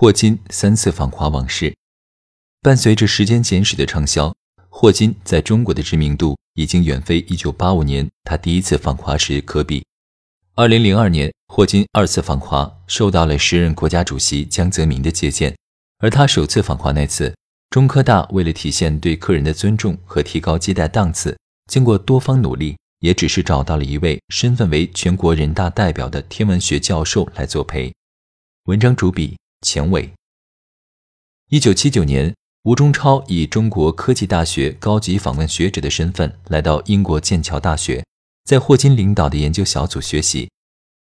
霍金三次访华往事》。伴随着《时间简史》的畅销，霍金在中国的知名度已经远非1985年他第一次访华时可比。2002年，霍金二次访华，受到了时任国家主席江泽民的接见。而他首次访华那次，中科大为了体现对客人的尊重和提高接待档次，经过多方努力。也只是找到了一位身份为全国人大代表的天文学教授来作陪。文章主笔前卫。一九七九年，吴中超以中国科技大学高级访问学者的身份来到英国剑桥大学，在霍金领导的研究小组学习。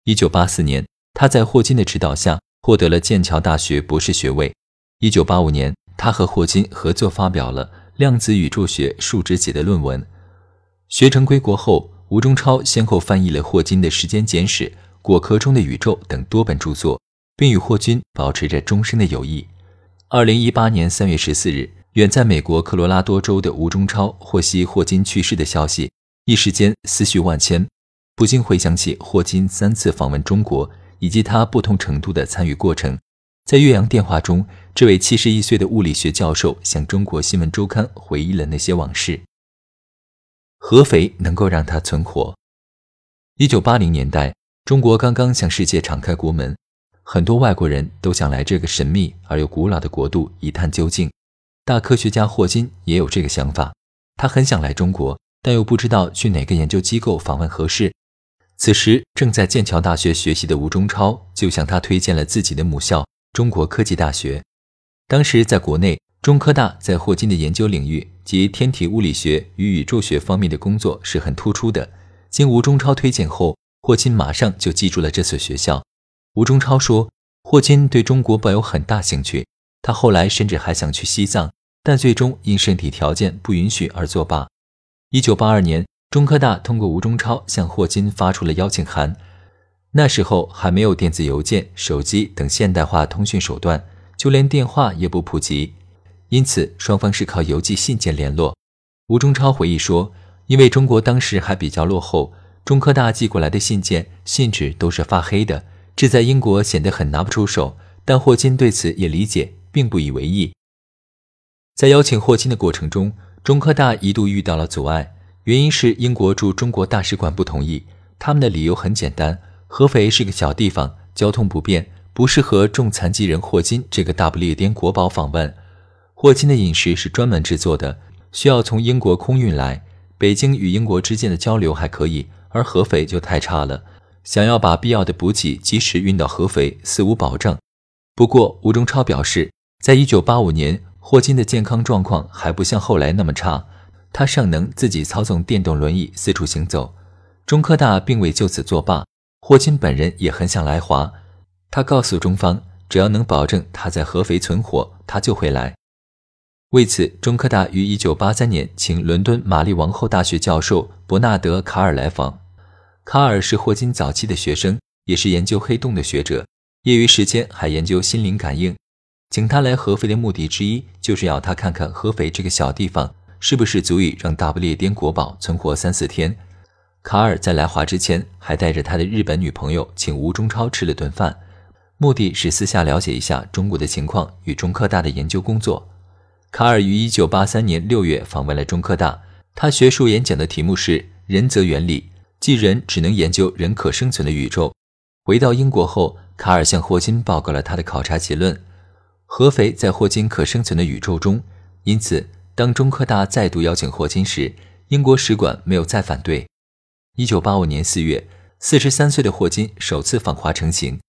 一九八四年，他在霍金的指导下获得了剑桥大学博士学位。一九八五年，他和霍金合作发表了量子宇宙学数值解的论文。学成归国后，吴中超先后翻译了霍金的《时间简史》《果壳中的宇宙》等多本著作，并与霍金保持着终身的友谊。二零一八年三月十四日，远在美国科罗拉多州的吴中超获悉霍金去世的消息，一时间思绪万千，不禁回想起霍金三次访问中国以及他不同程度的参与过程。在岳阳电话中，这位七十一岁的物理学教授向中国新闻周刊回忆了那些往事。合肥能够让他存活。一九八零年代，中国刚刚向世界敞开国门，很多外国人都想来这个神秘而又古老的国度一探究竟。大科学家霍金也有这个想法，他很想来中国，但又不知道去哪个研究机构访问合适。此时，正在剑桥大学学习的吴中超就向他推荐了自己的母校——中国科技大学。当时，在国内。中科大在霍金的研究领域及天体物理学与宇宙学方面的工作是很突出的。经吴中超推荐后，霍金马上就记住了这所学校。吴中超说，霍金对中国抱有很大兴趣，他后来甚至还想去西藏，但最终因身体条件不允许而作罢。一九八二年，中科大通过吴中超向霍金发出了邀请函。那时候还没有电子邮件、手机等现代化通讯手段，就连电话也不普及。因此，双方是靠邮寄信件联络。吴中超回忆说：“因为中国当时还比较落后，中科大寄过来的信件信纸都是发黑的，这在英国显得很拿不出手。但霍金对此也理解，并不以为意。”在邀请霍金的过程中，中科大一度遇到了阻碍，原因是英国驻中国大使馆不同意。他们的理由很简单：合肥是个小地方，交通不便，不适合重残疾人霍金这个大不列颠国宝访问。霍金的饮食是专门制作的，需要从英国空运来。北京与英国之间的交流还可以，而合肥就太差了。想要把必要的补给及时运到合肥，似无保证。不过，吴中超表示，在一九八五年，霍金的健康状况还不像后来那么差，他尚能自己操纵电动轮椅四处行走。中科大并未就此作罢，霍金本人也很想来华。他告诉中方，只要能保证他在合肥存活，他就会来。为此，中科大于1983年请伦敦玛丽王后大学教授伯纳德·卡尔来访。卡尔是霍金早期的学生，也是研究黑洞的学者，业余时间还研究心灵感应。请他来合肥的目的之一，就是要他看看合肥这个小地方是不是足以让大不列颠国宝存活三四天。卡尔在来华之前，还带着他的日本女朋友请吴中超吃了顿饭，目的是私下了解一下中国的情况与中科大的研究工作。卡尔于1983年6月访问了中科大，他学术演讲的题目是“人则原理”，即人只能研究人可生存的宇宙。回到英国后，卡尔向霍金报告了他的考察结论：合肥在霍金可生存的宇宙中。因此，当中科大再度邀请霍金时，英国使馆没有再反对。1985年4月，43岁的霍金首次访华成行，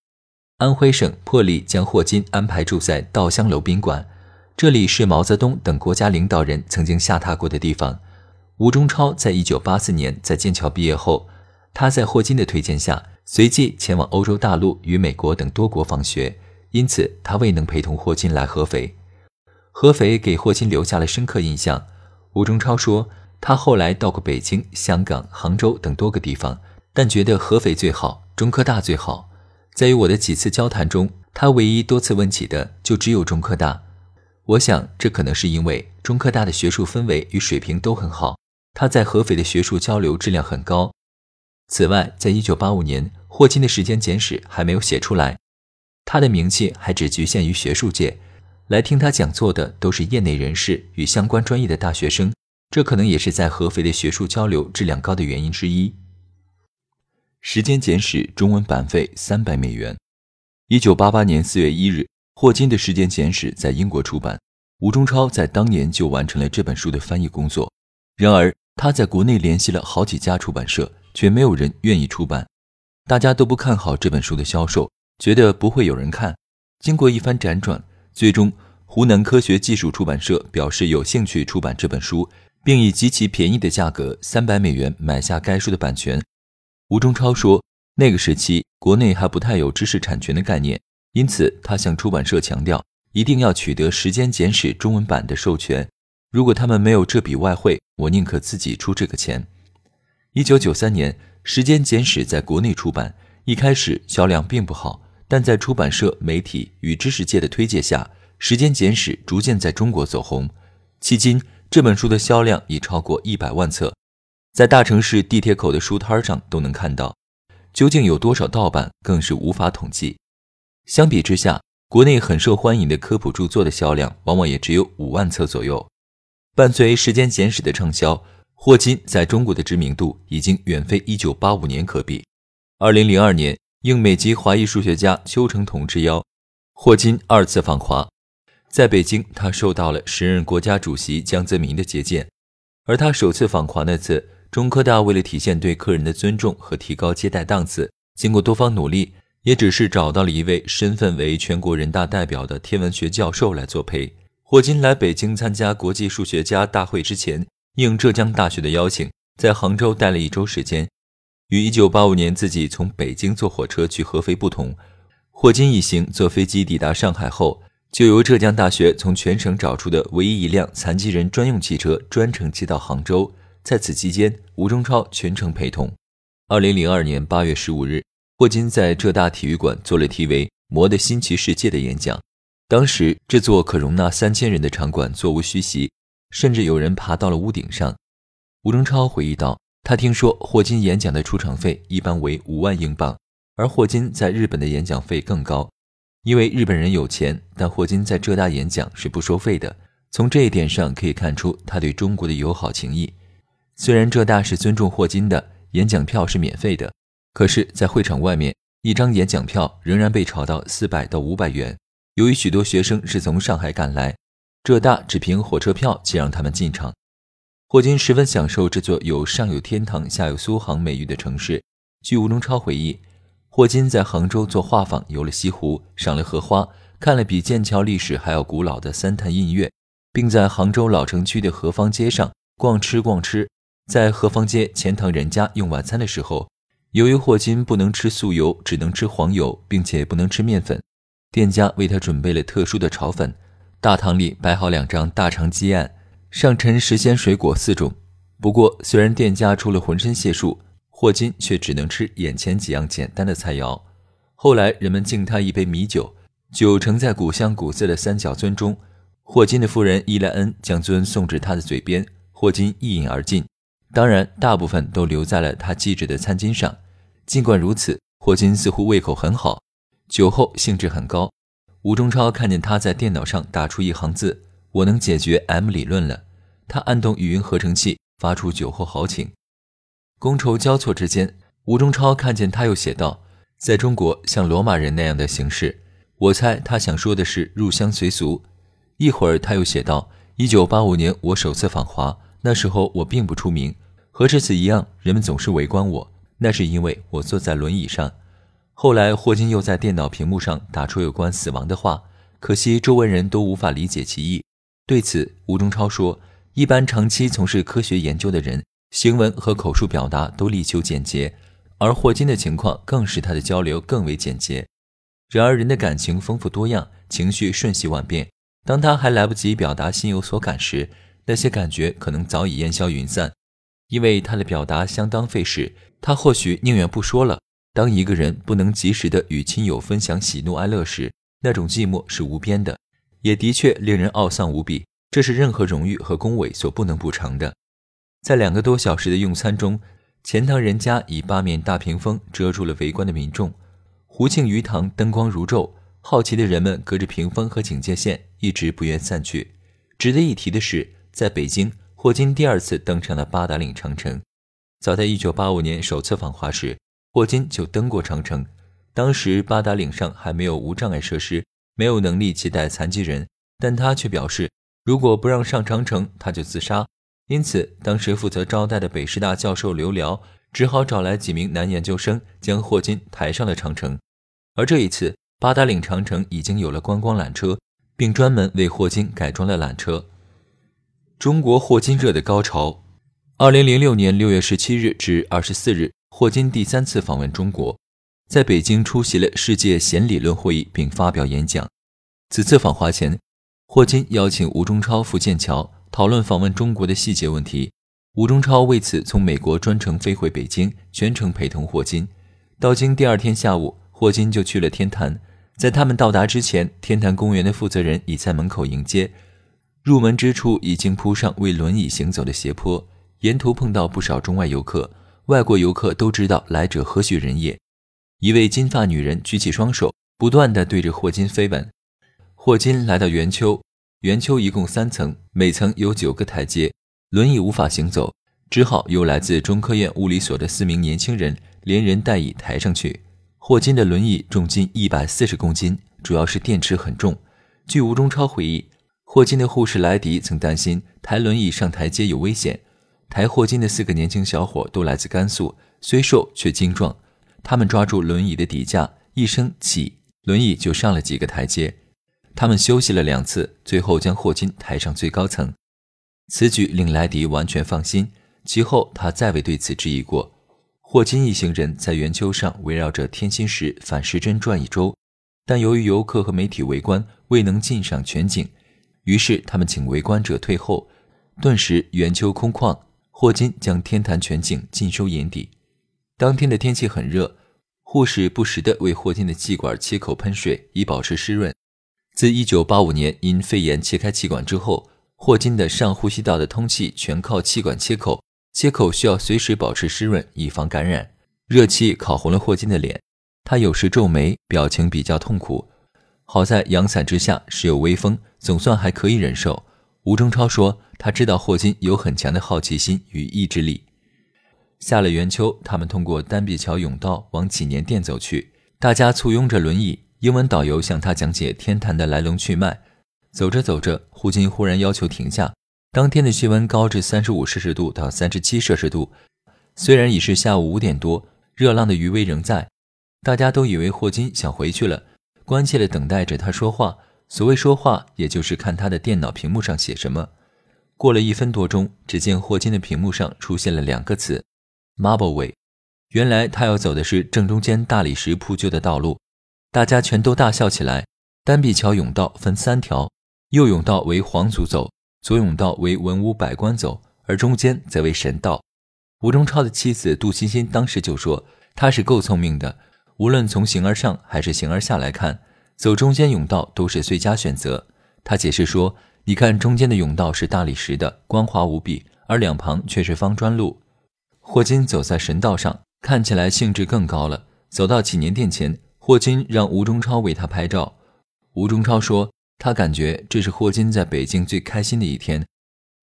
安徽省破例将霍金安排住在稻香楼宾馆。这里是毛泽东等国家领导人曾经下榻过的地方。吴中超在一九八四年在剑桥毕业后，他在霍金的推荐下，随即前往欧洲大陆与美国等多国访学，因此他未能陪同霍金来合肥。合肥给霍金留下了深刻印象。吴中超说，他后来到过北京、香港、杭州等多个地方，但觉得合肥最好，中科大最好。在与我的几次交谈中，他唯一多次问起的就只有中科大。我想，这可能是因为中科大的学术氛围与水平都很好，他在合肥的学术交流质量很高。此外，在一九八五年，霍金的时间简史还没有写出来，他的名气还只局限于学术界，来听他讲座的都是业内人士与相关专业的大学生，这可能也是在合肥的学术交流质量高的原因之一。时间简史中文版费三百美元。一九八八年四月一日，霍金的时间简史在英国出版，吴中超在当年就完成了这本书的翻译工作。然而，他在国内联系了好几家出版社。却没有人愿意出版，大家都不看好这本书的销售，觉得不会有人看。经过一番辗转，最终湖南科学技术出版社表示有兴趣出版这本书，并以极其便宜的价格（三百美元）买下该书的版权。吴中超说，那个时期国内还不太有知识产权的概念，因此他向出版社强调，一定要取得《时间简史》中文版的授权。如果他们没有这笔外汇，我宁可自己出这个钱。一九九三年，《时间简史》在国内出版，一开始销量并不好，但在出版社、媒体与知识界的推介下，《时间简史》逐渐在中国走红。迄今，这本书的销量已超过一百万册，在大城市地铁口的书摊上都能看到。究竟有多少盗版，更是无法统计。相比之下，国内很受欢迎的科普著作的销量往往也只有五万册左右。伴随《时间简史》的畅销。霍金在中国的知名度已经远非1985年可比。2002年，应美籍华裔数学家邱成桐之邀，霍金二次访华。在北京，他受到了时任国家主席江泽民的接见。而他首次访华那次，中科大为了体现对客人的尊重和提高接待档次，经过多方努力，也只是找到了一位身份为全国人大代表的天文学教授来作陪。霍金来北京参加国际数学家大会之前。应浙江大学的邀请，在杭州待了一周时间。与1985年自己从北京坐火车去合肥不同，霍金一行坐飞机抵达上海后，就由浙江大学从全省找出的唯一一辆残疾人专用汽车专程接到杭州。在此期间，吴中超全程陪同。2002年8月15日，霍金在浙大体育馆做了题为《魔的新奇世界》的演讲。当时，这座可容纳三千人的场馆座无虚席。甚至有人爬到了屋顶上。吴中超回忆道：“他听说霍金演讲的出场费一般为五万英镑，而霍金在日本的演讲费更高。因为日本人有钱，但霍金在浙大演讲是不收费的。从这一点上可以看出他对中国的友好情谊。虽然浙大是尊重霍金的，演讲票是免费的，可是，在会场外面，一张演讲票仍然被炒到四百到五百元。由于许多学生是从上海赶来。”浙大只凭火车票即让他们进场。霍金十分享受这座有上有天堂、下有苏杭美誉的城市。据吴中超回忆，霍金在杭州做画舫，游了西湖，赏了荷花，看了比剑桥历史还要古老的三潭印月，并在杭州老城区的河坊街上逛吃逛吃。在河坊街钱塘人家用晚餐的时候，由于霍金不能吃素油，只能吃黄油，并且不能吃面粉，店家为他准备了特殊的炒粉。大堂里摆好两张大长鸡案，上陈时鲜水果四种。不过，虽然店家出了浑身解数，霍金却只能吃眼前几样简单的菜肴。后来，人们敬他一杯米酒，酒盛在古香古色的三角樽中。霍金的夫人伊莱恩将樽送至他的嘴边，霍金一饮而尽。当然，大部分都留在了他系着的餐巾上。尽管如此，霍金似乎胃口很好，酒后兴致很高。吴中超看见他在电脑上打出一行字：“我能解决 M 理论了。”他按动语音合成器，发出酒后豪情。觥筹交错之间，吴中超看见他又写道：“在中国，像罗马人那样的形式。”我猜他想说的是入乡随俗。一会儿他又写道：“一九八五年我首次访华，那时候我并不出名，和这次一样，人们总是围观我，那是因为我坐在轮椅上。”后来，霍金又在电脑屏幕上打出有关死亡的话，可惜周围人都无法理解其意。对此，吴中超说：“一般长期从事科学研究的人，行文和口述表达都力求简洁，而霍金的情况更使他的交流更为简洁。”然而人的感情丰富多样，情绪瞬息万变。当他还来不及表达心有所感时，那些感觉可能早已烟消云散。因为他的表达相当费时，他或许宁愿不说了。当一个人不能及时的与亲友分享喜怒哀乐时，那种寂寞是无边的，也的确令人懊丧无比。这是任何荣誉和恭维所不能补偿的。在两个多小时的用餐中，钱塘人家以八面大屏风遮住了围观的民众，胡庆余堂灯光如昼，好奇的人们隔着屏风和警戒线一直不愿散去。值得一提的是，在北京。霍金第二次登上了八达岭长城。早在1985年首次访华时，霍金就登过长城。当时八达岭上还没有无障碍设施，没有能力接待残疾人，但他却表示，如果不让上长城，他就自杀。因此，当时负责招待的北师大教授刘辽只好找来几名男研究生，将霍金抬上了长城。而这一次，八达岭长城已经有了观光缆车，并专门为霍金改装了缆车。中国霍金热的高潮。二零零六年六月十七日至二十四日，霍金第三次访问中国，在北京出席了世界弦理论会议，并发表演讲。此次访华前，霍金邀请吴中超赴剑桥讨论访问中国的细节问题。吴中超为此从美国专程飞回北京，全程陪同霍金。到京第二天下午，霍金就去了天坛。在他们到达之前，天坛公园的负责人已在门口迎接。入门之处已经铺上为轮椅行走的斜坡，沿途碰到不少中外游客。外国游客都知道来者何许人也。一位金发女人举起双手，不断地对着霍金飞吻。霍金来到圆丘，圆丘一共三层，每层有九个台阶，轮椅无法行走，只好由来自中科院物理所的四名年轻人连人带椅抬上去。霍金的轮椅重近一百四十公斤，主要是电池很重。据吴中超回忆。霍金的护士莱迪曾担心抬轮椅上台阶有危险。抬霍金的四个年轻小伙都来自甘肃，虽瘦却精壮。他们抓住轮椅的底架，一声起，轮椅就上了几个台阶。他们休息了两次，最后将霍金抬上最高层。此举令莱迪完全放心，其后他再未对此质疑过。霍金一行人在圆丘上围绕着天心石反时针转一周，但由于游客和媒体围观，未能尽赏全景。于是他们请围观者退后，顿时圆丘空旷。霍金将天坛全景尽收眼底。当天的天气很热，护士不时地为霍金的气管切口喷水，以保持湿润。自1985年因肺炎切开气管之后，霍金的上呼吸道的通气全靠气管切口，切口需要随时保持湿润，以防感染。热气烤红了霍金的脸，他有时皱眉，表情比较痛苦。好在阳伞之下时有微风，总算还可以忍受。吴中超说：“他知道霍金有很强的好奇心与意志力。”下了圆丘，他们通过丹壁桥甬道往祈年殿走去。大家簇拥着轮椅，英文导游向他讲解天坛的来龙去脉。走着走着，霍金忽然要求停下。当天的气温高至三十五摄氏度到三十七摄氏度，虽然已是下午五点多，热浪的余威仍在。大家都以为霍金想回去了。关切地等待着他说话。所谓说话，也就是看他的电脑屏幕上写什么。过了一分多钟，只见霍金的屏幕上出现了两个字：“Marble Way”。原来他要走的是正中间大理石铺就的道路。大家全都大笑起来。单壁桥甬道分三条，右甬道为皇族走，左甬道为文武百官走，而中间则为神道。吴中超的妻子杜欣欣当时就说：“他是够聪明的。”无论从形而上还是形而下来看，走中间甬道都是最佳选择。他解释说：“你看，中间的甬道是大理石的，光滑无比，而两旁却是方砖路。”霍金走在神道上，看起来兴致更高了。走到祈年殿前，霍金让吴中超为他拍照。吴中超说：“他感觉这是霍金在北京最开心的一天。”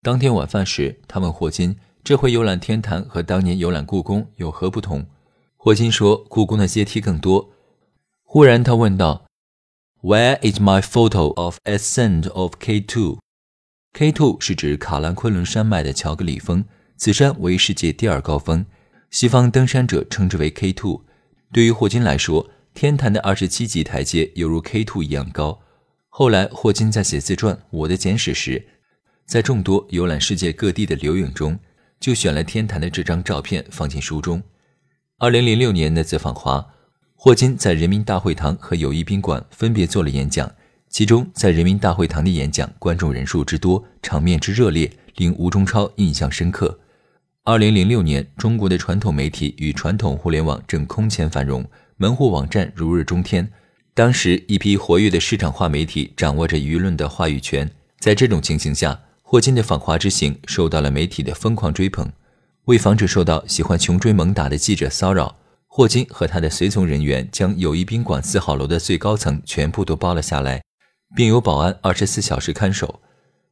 当天晚饭时，他问霍金：“这回游览天坛和当年游览故宫有何不同？”霍金说：“故宫的阶梯更多。”忽然，他问道：“Where is my photo of ascent of K2？”K2 是指卡兰昆仑山脉的乔格里峰，此山为世界第二高峰，西方登山者称之为 K2。对于霍金来说，天坛的二十七级台阶犹如 K2 一样高。后来，霍金在写自传《我的简史》时，在众多游览世界各地的留影中，就选了天坛的这张照片放进书中。二零零六年那次访华，霍金在人民大会堂和友谊宾馆分别做了演讲，其中在人民大会堂的演讲，观众人数之多，场面之热烈，令吴中超印象深刻。二零零六年，中国的传统媒体与传统互联网正空前繁荣，门户网站如日中天。当时，一批活跃的市场化媒体掌握着舆论的话语权。在这种情形下，霍金的访华之行受到了媒体的疯狂追捧。为防止受到喜欢穷追猛打的记者骚扰，霍金和他的随从人员将友谊宾馆四号楼的最高层全部都包了下来，并由保安二十四小时看守。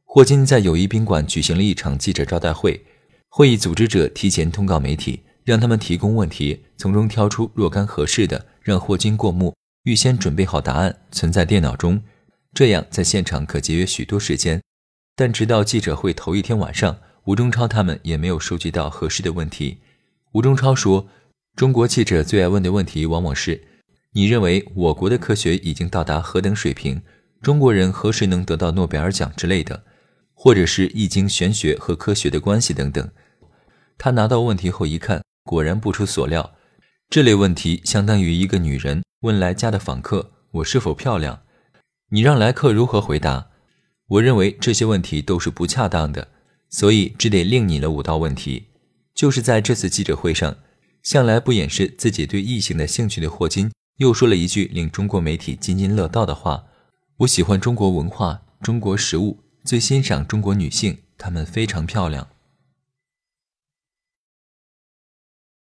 霍金在友谊宾馆举行了一场记者招待会，会议组织者提前通告媒体，让他们提供问题，从中挑出若干合适的，让霍金过目，预先准备好答案，存在电脑中，这样在现场可节约许多时间。但直到记者会头一天晚上，吴中超他们也没有收集到合适的问题。吴中超说。中国记者最爱问的问题往往是：你认为我国的科学已经到达何等水平？中国人何时能得到诺贝尔奖之类的，或者是易经玄学和科学的关系等等。他拿到问题后一看，果然不出所料，这类问题相当于一个女人问来家的访客：“我是否漂亮？”你让来客如何回答？我认为这些问题都是不恰当的，所以只得另拟了五道问题。就是在这次记者会上。向来不掩饰自己对异性的兴趣的霍金，又说了一句令中国媒体津津乐道的话：“我喜欢中国文化、中国食物，最欣赏中国女性，她们非常漂亮。”